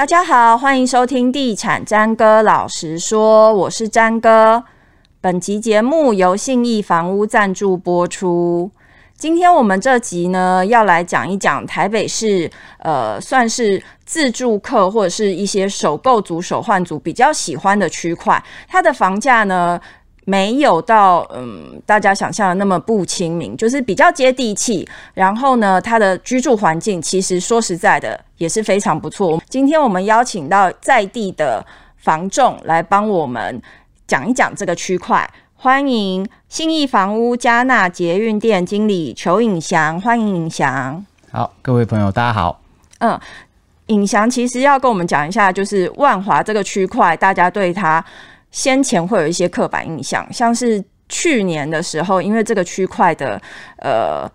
大家好，欢迎收听《地产詹哥老实说》，我是詹哥。本集节目由信义房屋赞助播出。今天我们这集呢，要来讲一讲台北市，呃，算是自住客或者是一些首购族、首换族比较喜欢的区块，它的房价呢，没有到嗯，大家想象的那么不亲民，就是比较接地气。然后呢，它的居住环境其实说实在的也是非常不错。今天我们邀请到在地的房仲来帮我们讲一讲这个区块。欢迎信义房屋加纳捷运店经理裘颖祥，欢迎颖祥。好，各位朋友，大家好。嗯，颖祥其实要跟我们讲一下，就是万华这个区块，大家对它。先前会有一些刻板印象，像是去年的时候，因为这个区块的呃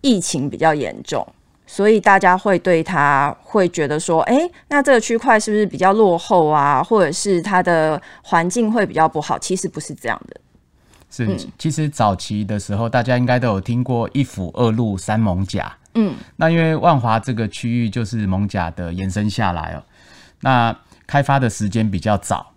疫情比较严重，所以大家会对它会觉得说，哎，那这个区块是不是比较落后啊？或者是它的环境会比较不好？其实不是这样的。是，嗯、其实早期的时候，大家应该都有听过一府二路三艋甲。嗯，那因为万华这个区域就是艋甲的延伸下来哦，那开发的时间比较早。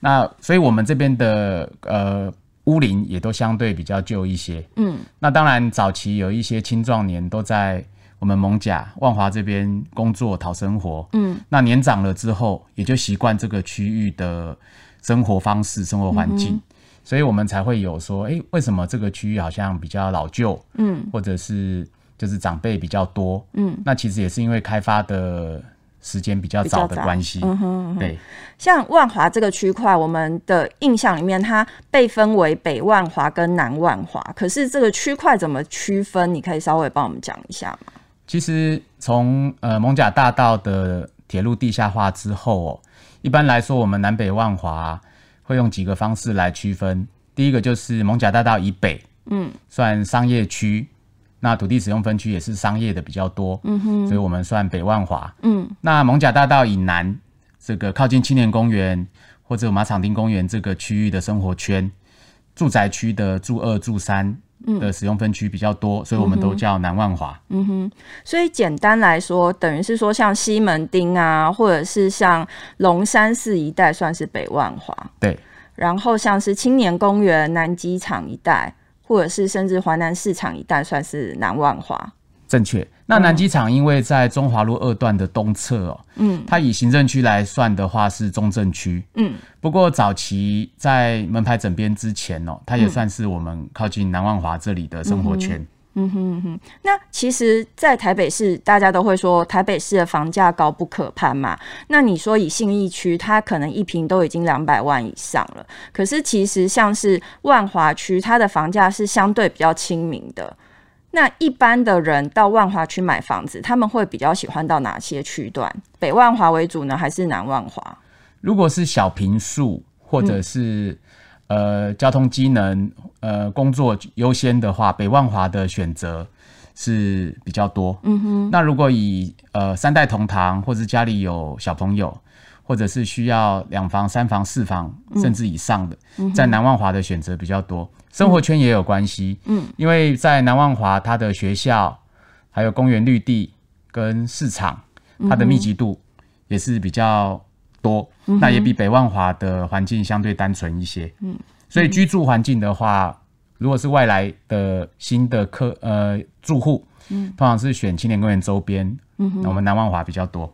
那所以，我们这边的呃屋龄也都相对比较旧一些。嗯，那当然，早期有一些青壮年都在我们蒙甲万华这边工作讨生活。嗯，那年长了之后，也就习惯这个区域的生活方式、生活环境，嗯、所以我们才会有说，哎、欸，为什么这个区域好像比较老旧？嗯，或者是就是长辈比较多。嗯，那其实也是因为开发的。时间比较早的关系，嗯哼，嗯哼，对。像万华这个区块，我们的印象里面，它被分为北万华跟南万华。可是这个区块怎么区分？你可以稍微帮我们讲一下吗？其实从呃艋舺大道的铁路地下化之后哦，一般来说，我们南北万华会用几个方式来区分。第一个就是艋舺大道以北，嗯，算商业区。那土地使用分区也是商业的比较多，嗯哼，所以我们算北万华。嗯，那艋舺大道以南，这个靠近青年公园或者马场町公园这个区域的生活圈，住宅区的住二、住三的使用分区比较多，嗯，所以我们都叫南万华。嗯哼，所以简单来说，等于是说像西门町啊，或者是像龙山寺一带，算是北万华。对，然后像是青年公园、南机场一带。或者是甚至华南市场一带算是南万华，正确。那南机场因为在中华路二段的东侧哦，嗯，它以行政区来算的话是中正区，嗯。不过早期在门牌整编之前哦，它也算是我们靠近南万华这里的生活圈。嗯嗯哼嗯哼，那其实，在台北市，大家都会说台北市的房价高不可攀嘛。那你说以信义区，它可能一平都已经两百万以上了。可是其实像是万华区，它的房价是相对比较亲民的。那一般的人到万华区买房子，他们会比较喜欢到哪些区段？北万华为主呢，还是南万华？如果是小平数，或者是、呃，交通机能，呃，工作优先的话，北万华的选择是比较多。嗯哼。那如果以呃三代同堂，或者家里有小朋友，或者是需要两房、三房、四房甚至以上的，嗯、在南万华的选择比较多。生活圈也有关系。嗯。因为在南万华，它的学校、还有公园绿地跟市场，它的密集度也是比较。多，那也比北万华的环境相对单纯一些。嗯，所以居住环境的话，如果是外来的新的客呃住户，嗯，通常是选青年公园周边。嗯，我们南万华比较多。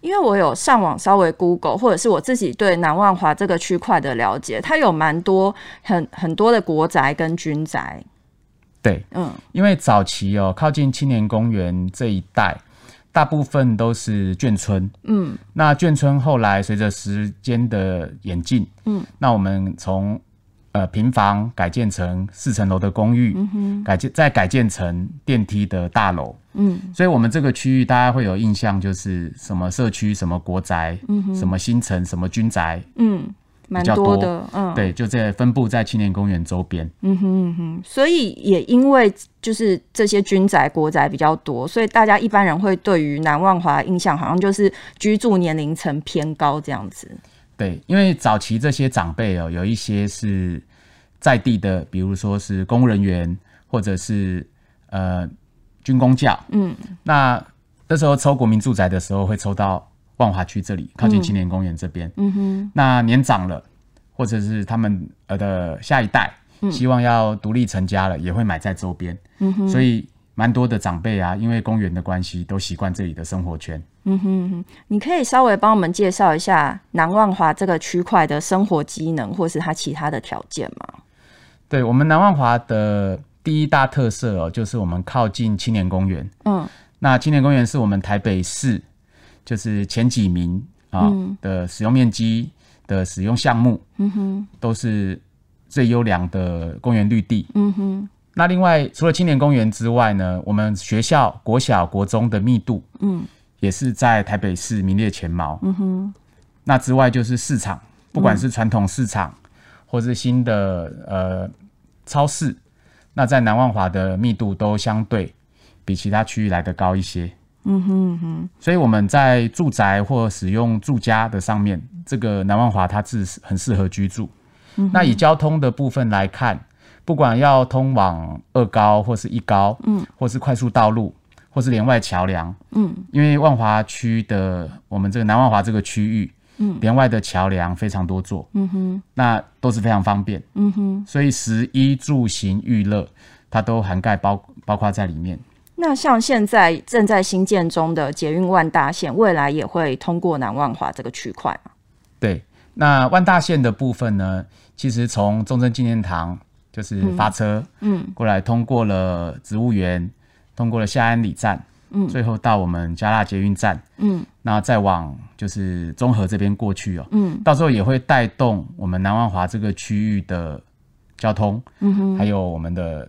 因为我有上网稍微 Google，或者是我自己对南万华这个区块的了解，它有蛮多很很多的国宅跟军宅。对，嗯，因为早期哦，靠近青年公园这一带。大部分都是眷村，嗯，那眷村后来随着时间的演进，嗯，那我们从呃平房改建成四层楼的公寓，嗯，改建再改建成电梯的大楼，嗯，所以我们这个区域大家会有印象，就是什么社区、什么国宅，嗯哼，什么新城、什么军宅，嗯。蛮多的，嗯，对，就在分布在青年公园周边，嗯哼嗯哼，所以也因为就是这些军宅国宅比较多，所以大家一般人会对于南万华印象好像就是居住年龄层偏高这样子。对，因为早期这些长辈哦，有一些是在地的，比如说是公务人员或者是呃军工教，嗯，那那时候抽国民住宅的时候会抽到。万华区这里，靠近青年公园这边。嗯哼，那年长了，或者是他们呃的下一代，希望要独立成家了，也会买在周边。嗯哼，所以蛮多的长辈啊，因为公园的关系，都习惯这里的生活圈。嗯哼哼，你可以稍微帮我们介绍一下南万华这个区块的生活机能，或是它其他的条件吗？对，我们南万华的第一大特色哦，就是我们靠近青年公园。嗯，那青年公园是我们台北市。就是前几名啊的使用面积的使用项目，嗯哼，都是最优良的公园绿地，嗯哼。那另外除了青年公园之外呢，我们学校国小、国中的密度，嗯，也是在台北市名列前茅，嗯哼。那之外就是市场，不管是传统市场，或是新的呃超市，那在南万华的密度都相对比其他区域来的高一些。嗯哼哼，所以我们在住宅或使用住家的上面，这个南万华它是很适合居住。嗯、那以交通的部分来看，不管要通往二高或是一高，嗯，或是快速道路，或是连外桥梁，嗯，因为万华区的我们这个南万华这个区域，嗯，连外的桥梁非常多座，嗯哼，那都是非常方便，嗯哼，所以食衣住行娱乐，它都涵盖包包括在里面。那像现在正在新建中的捷运万大线，未来也会通过南万华这个区块吗？对，那万大线的部分呢，其实从中正纪念堂就是发车，嗯，过来通过了植物园，通过了夏安里站，嗯，最后到我们加纳捷运站，嗯，那再往就是中和这边过去哦，嗯，到时候也会带动我们南万华这个区域的交通，嗯哼，还有我们的。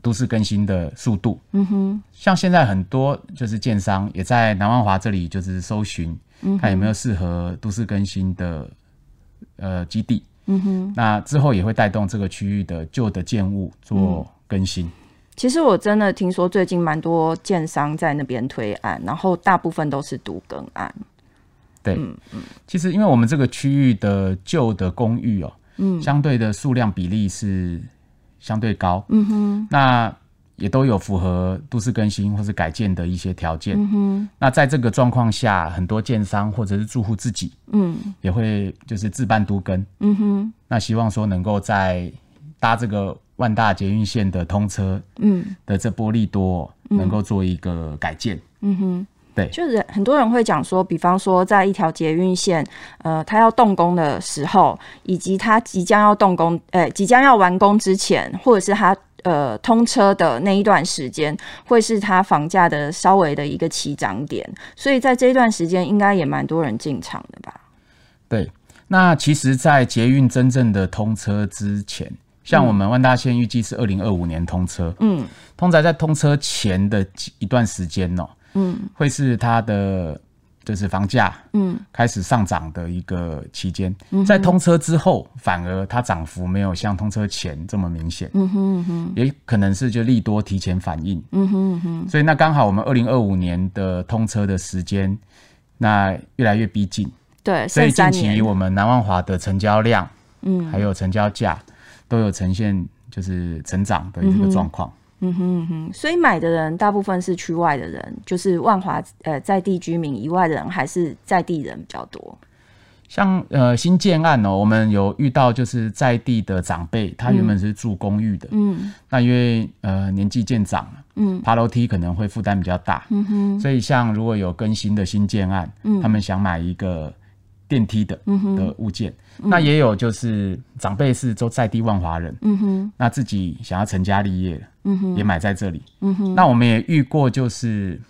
都市更新的速度，嗯哼，像现在很多就是建商也在南万华这里就是搜寻，看有没有适合都市更新的呃基地，嗯哼，那之后也会带动这个区域的旧的建物做更新。嗯。其实我真的听说最近蛮多建商在那边推案，然后大部分都是独更案。对，嗯嗯，其实因为我们这个区域的旧的公寓哦，嗯，相对的数量比例是。相对高，嗯哼，那也都有符合都市更新或是改建的一些条件，嗯哼，那在这个状况下，很多建商或者是住户自己，嗯，也会就是自办都更，嗯哼，那希望说能够在搭这个万大捷运线的通车，嗯，的这波利多能够做一个改建，嗯哼。对，就是很多人会讲说，比方说，在一条捷运线，呃，它要动工的时候，以及它即将要动工，呃、欸，即将要完工之前，或者是它呃通车的那一段时间，会是它房价的稍微的一个起涨点。所以在这一段时间，应该也蛮多人进场的吧？对，那其实，在捷运真正的通车之前，像我们万大线预计是二零二五年通车，嗯，通常在通车前的一段时间呢、喔。嗯，会是它的就是房价嗯。开始上涨的一个期间，嗯，在通车之后，反而它涨幅没有像通车前这么明显，嗯哼哼，也可能是就利多提前反应，嗯哼哼，所以那刚好我们二零二五年的通车的时间，那越来越逼近，对，所以近期我们南万华的成交量，嗯，还有成交价都有呈现就是成长的一个状况。嗯哼嗯哼，所以买的人大部分是区外的人，就是万华呃在地居民以外的人，还是在地人比较多。像呃新建案哦，我们有遇到就是在地的长辈，他原本是住公寓的，嗯，那因为呃年纪渐长了，嗯，爬楼梯可能会负担比较大，嗯哼，所以像如果有更新的新建案，嗯，他们想买一个。电梯的的物件，嗯，那也有就是长辈是都在地万华人，嗯哼，那自己想要成家立业，嗯哼，也买在这里，嗯哼。那我们也遇过就是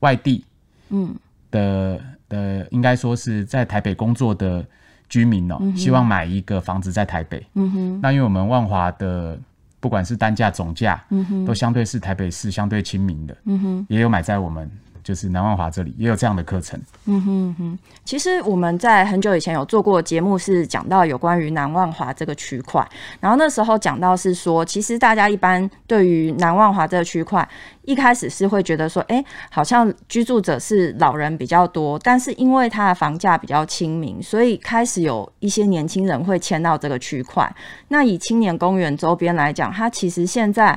外地，嗯。的的，应该说是在台北工作的居民哦，希望买一个房子在台北，嗯哼。那因为我们万华的不管是单价总价，嗯哼，都相对是台北市相对亲民的，嗯哼，也有买在我们。就是南万华这里也有这样的课程。嗯哼哼，其实我们在很久以前有做过节目，是讲到有关于南万华这个区块。然后那时候讲到是说，其实大家一般对于南万华这个区块，一开始是会觉得说，哎、好像居住者是老人比较多，但是因为它的房价比较亲民，所以开始有一些年轻人会迁到这个区块。那以青年公园周边来讲，它其实现在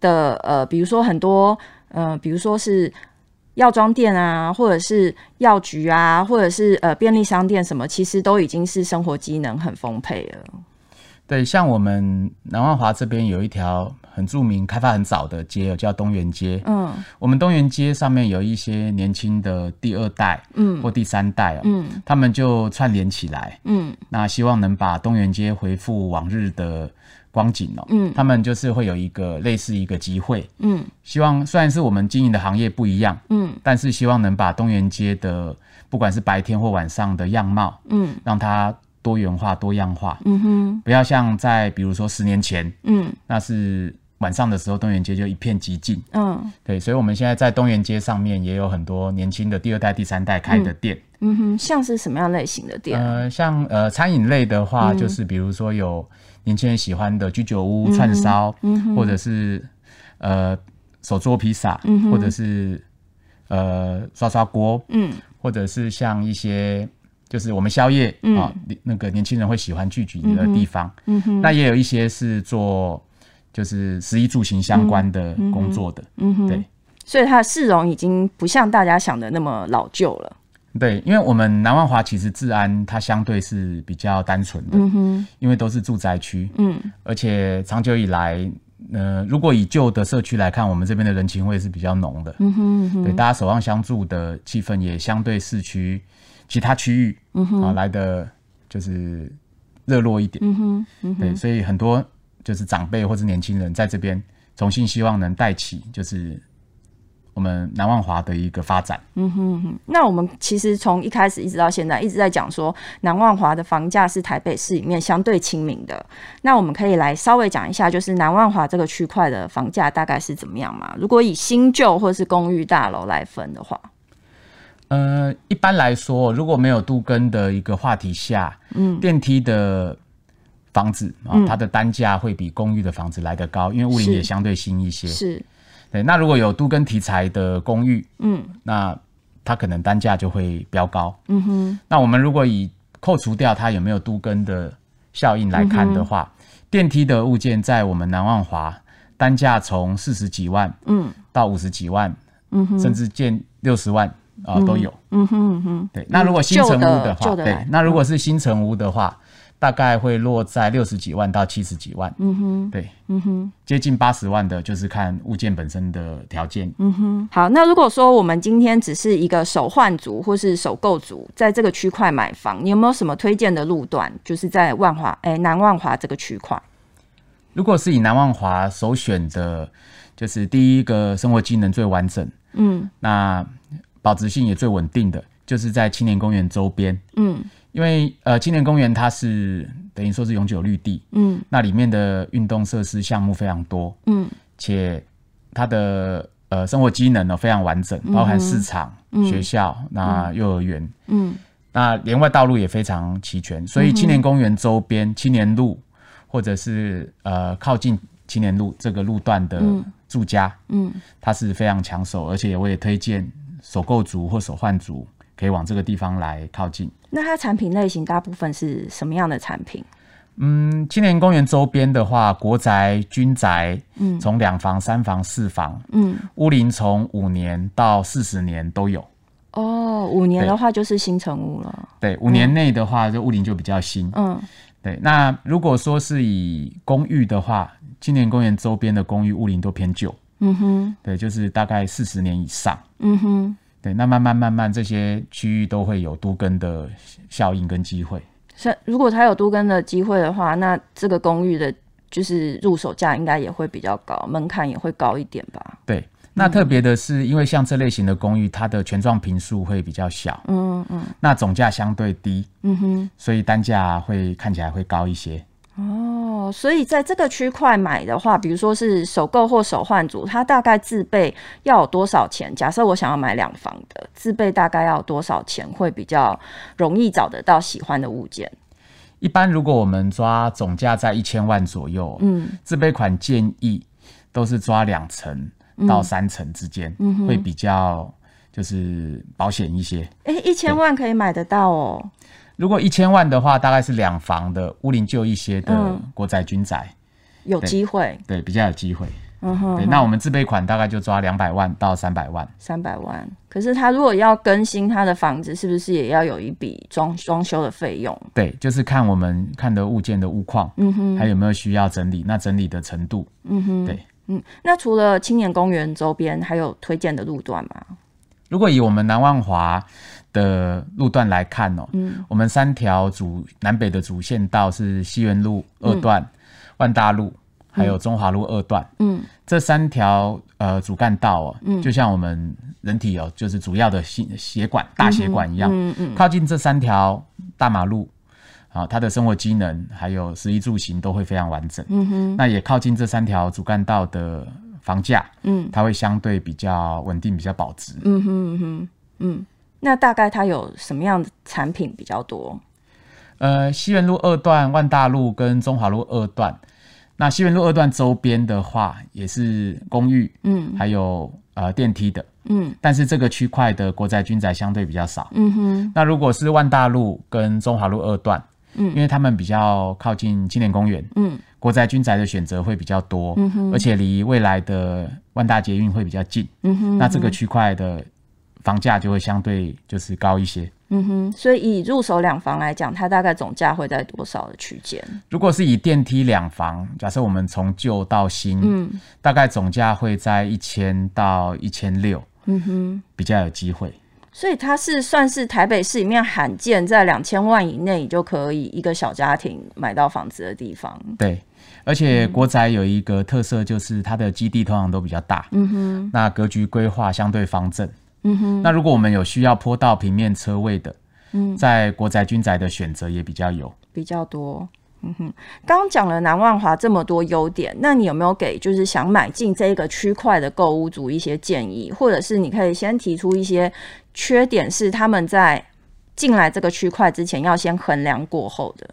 的呃，比如说很多呃，比如说是。药妆店啊，或者是药局啊，或者是呃便利商店什么，其实都已经是生活机能很丰沛了。对，像我们南万华这边有一条很著名、开发很早的街，叫东园街。嗯，我们东园街上面有一些年轻的第二代，嗯，或第三代，嗯，他们就串联起来，嗯，那希望能把东园街恢复往日的光景哦，嗯，他们就是会有一个类似一个集会，嗯，希望虽然是我们经营的行业不一样，嗯，但是希望能把东园街的不管是白天或晚上的样貌，嗯，让它。多元化、多样化，嗯哼，不要像在比如说十年前，嗯，那是晚上的时候，东园街就一片寂静，嗯，对，所以我们现在在东园街上面也有很多年轻的第二代、第三代开的店，嗯，嗯哼，像是什么样类型的店？呃，像呃餐饮类的话，就是比如说有年轻人喜欢的居酒屋、串烧，嗯，或者是呃手做披萨，嗯，或者是呃刷刷锅，嗯，或者是像一些。就是我们宵夜啊，那个年轻人会喜欢聚集的地方。嗯哼，那也有一些是做就是食衣住行相关的工作的。嗯哼，对，所以它的市容已经不像大家想的那么老旧了。对，因为我们南万华其实治安它相对是比较单纯的。嗯哼，因为都是住宅区。嗯，而且长久以来，呃，如果以旧的社区来看，我们这边的人情味是比较浓的。嗯哼，对，大家守望相助的气氛也相对市区。其他区域，嗯哼，啊，来的就是热络一点，嗯哼，嗯哼，对，所以很多就是长辈或是年轻人在这边重新希望能带起，就是我们南万华的一个发展，嗯哼哼。那我们其实从一开始一直到现在一直在讲说，南万华的房价是台北市里面相对亲民的。那我们可以来稍微讲一下，就是南万华这个区块的房价大概是怎么样嘛？如果以新旧或是公寓大楼来分的话。呃，一般来说，如果没有杜根的一个话题下，嗯，电梯的房子啊，它的单价会比公寓的房子来得高，因为屋龄也相对新一些。是，对。那如果有都更题材的公寓，嗯，那它可能单价就会飙高。嗯哼。那我们如果以扣除掉它有没有都更的效应来看的话，电梯的物件在我们南万华单价从四十几万，嗯，到五十几万，嗯哼，甚至见六十万。啊，都有，嗯哼嗯哼，对。那如果新城屋的话，对，那如果是新城屋的话，大概会落在六十几万到七十几万，嗯哼，对，嗯哼，接近八十万的，就是看物件本身的条件，嗯哼。好，那如果说我们今天只是一个首换族或是首购族，在这个区块买房，你有没有什么推荐的路段？就是在万华，哎，南万华这个区块。如果是以南万华首选的，就是第一个生活机能最完整，嗯，那。保值性也最稳定的，就是在青年公园周边。嗯，因为呃，青年公园它是等于说是永久绿地。嗯，那里面的运动设施项目非常多。嗯，且它的呃生活机能呢非常完整，包含市场、嗯、学校、那幼儿园。嗯，那连外道路也非常齐全，所以青年公园周边青年路或者是呃靠近青年路这个路段的住家，嗯，它是非常抢手，而且我也推荐。首购族或首换族可以往这个地方来靠近。那它产品类型大部分是什么样的产品？嗯，青年公园周边的话，国宅、军宅，嗯，从两房、三房、四房，嗯，屋龄从五年到四十年都有。哦，五年的话就是新成屋了。对，五年内的话，就屋龄就比较新。嗯，对。那如果说是以公寓的话，青年公园周边的公寓屋龄都偏旧。嗯哼，对，就是大概四十年以上。嗯哼，对，那慢慢慢慢这些区域都会有都更的效应跟机会。是，如果它有都更的机会的话，那这个公寓的，就是入手价应该也会比较高，门槛也会高一点吧？对，那特别的是，因为像这类型的公寓，它的权状坪数会比较小。嗯嗯，那总价相对低。嗯哼，所以单价会看起来会高一些。哦，所以在这个区块买的话，比如说是首购或首换族，它大概自备要有多少钱？假设我想要买两房的，自备大概要多少钱会比较容易找得到喜欢的物件？一般如果我们抓总价在一千万左右，嗯，自备款建议都是抓两成到三成之间，嗯，会比较就是保险一些。哎，一千万可以买得到哦。如果一千万的话，大概是两房的屋龄旧一些的国宅、军宅，有机会，对，比较有机会。嗯哼，对，那我们自备款大概就抓两百万到三百万。三百万，可是他如果要更新他的房子，是不是也要有一笔装装修的费用？对，就是看我们看的物件的物况，嗯哼，还有没有需要整理，那整理的程度，嗯哼，对，嗯，那除了青年公园周边，还有推荐的路段吗？如果以我们南万华的路段来看哦，嗯，我们三条主南北的主线道是西园路二段、嗯、万大路。还有中华路二段，嗯，这三条呃主干道哦，嗯，就像我们人体哦，就是主要的心血管大血管一样，嗯嗯，靠近这三条大马路，啊，它的生活机能还有食衣住行都会非常完整，嗯哼，那也靠近这三条主干道的房价，嗯，它会相对比较稳定，比较保值，嗯哼哼，嗯，那大概它有什么样的产品比较多？呃，西园路二段、万大路跟中华路二段。那西园路二段周边的话，也是公寓，嗯，还有呃电梯的，嗯，但是这个区块的国宅、军宅相对比较少，嗯哼。那如果是万大路跟中华路二段，嗯，因为他们比较靠近青年公园，嗯，国宅、军宅的选择会比较多，嗯哼，而且离未来的万大捷运会比较近，嗯哼，那这个区块的房价就会相对就是高一些。嗯哼，所以以入手两房来讲，它大概总价会在多少的区间？如果是以电梯两房，假设我们从旧到新，嗯，大概总价会在一千到一千六，嗯哼，比较有机会。所以它是算是台北市里面罕见在两千万以内就可以一个小家庭买到房子的地方。对，而且国宅有一个特色，就是它的基地通常都比较大，嗯哼，那格局规划相对方正。嗯哼，那如果我们有需要坡道平面车位的，嗯，在国宅军宅的选择也比较有比较多。嗯哼，刚讲了南万华这么多优点，那你有没有给就是想买进这个区块的购物族一些建议，或者是你可以先提出一些缺点，是他们在进来这个区块之前要先衡量过后的？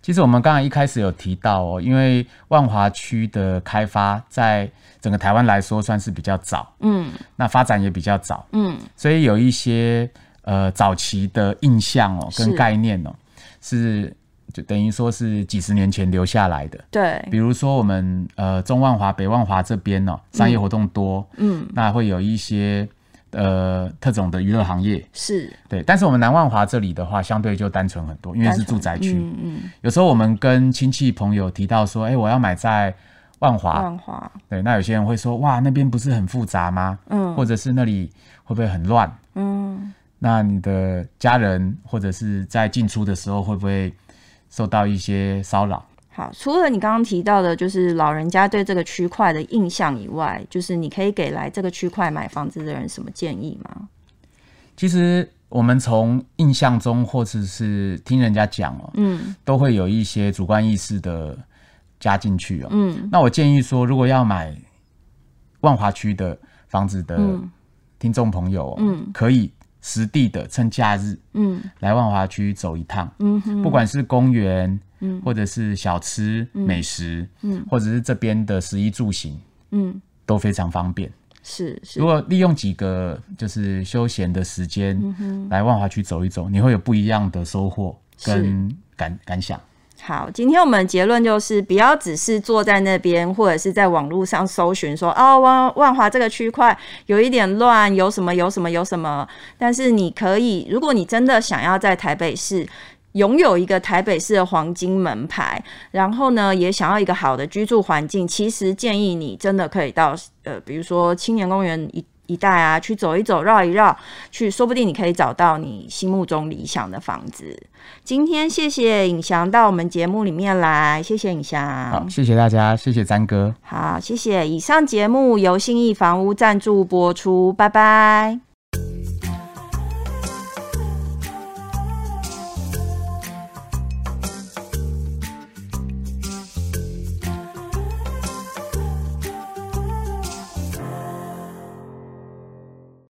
其实我们刚才一开始有提到哦，因为万华区的开发在整个台湾来说算是比较早，嗯，那发展也比较早，嗯，所以有一些呃早期的印象哦跟概念哦是，就等于说是几十年前留下来的，对，比如说我们呃中万华、北万华这边哦商业活动多，嗯，嗯，那会有一些。呃，特种的娱乐行业是对，但是我们南万华这里的话，相对就单纯很多，因为是住宅区。嗯嗯。有时候我们跟亲戚朋友提到说，哎、欸，我要买在万华。万华。对，那有些人会说，哇，那边不是很复杂吗？嗯。或者是那里会不会很乱？嗯。那你的家人或者是在进出的时候，会不会受到一些骚扰？好，除了你刚刚提到的，就是老人家对这个区块的印象以外，就是你可以给来这个区块买房子的人什么建议吗？其实我们从印象中，或者是听人家讲哦，嗯，都会有一些主观意识的加进去哦，嗯。那我建议说，如果要买万华区的房子的听众朋友，嗯，可以实地的趁假日，嗯，来万华区走一趟，嗯哼，不管是公园。嗯，或者是小吃、嗯、美食，嗯，或者是这边的食衣住行，嗯，都非常方便。是，是。如果利用几个就是休闲的时间，来万华区走一走，你会有不一样的收获跟感感想。好，今天我们结论就是，不要只是坐在那边，或者是在网络上搜寻说，哦，万万华这个区块有一点乱，有什么有什么有什么。但是你可以，如果你真的想要在台北市。拥有一个台北市的黄金门牌，然后呢，也想要一个好的居住环境。其实建议你真的可以到呃，比如说青年公园一一带啊，去走一走，绕一绕，去，说不定你可以找到你心目中理想的房子。今天谢谢尹翔到我们节目里面来，谢谢尹翔。好，谢谢大家，谢谢詹哥。好，谢谢。以上节目由信义房屋赞助播出，拜拜。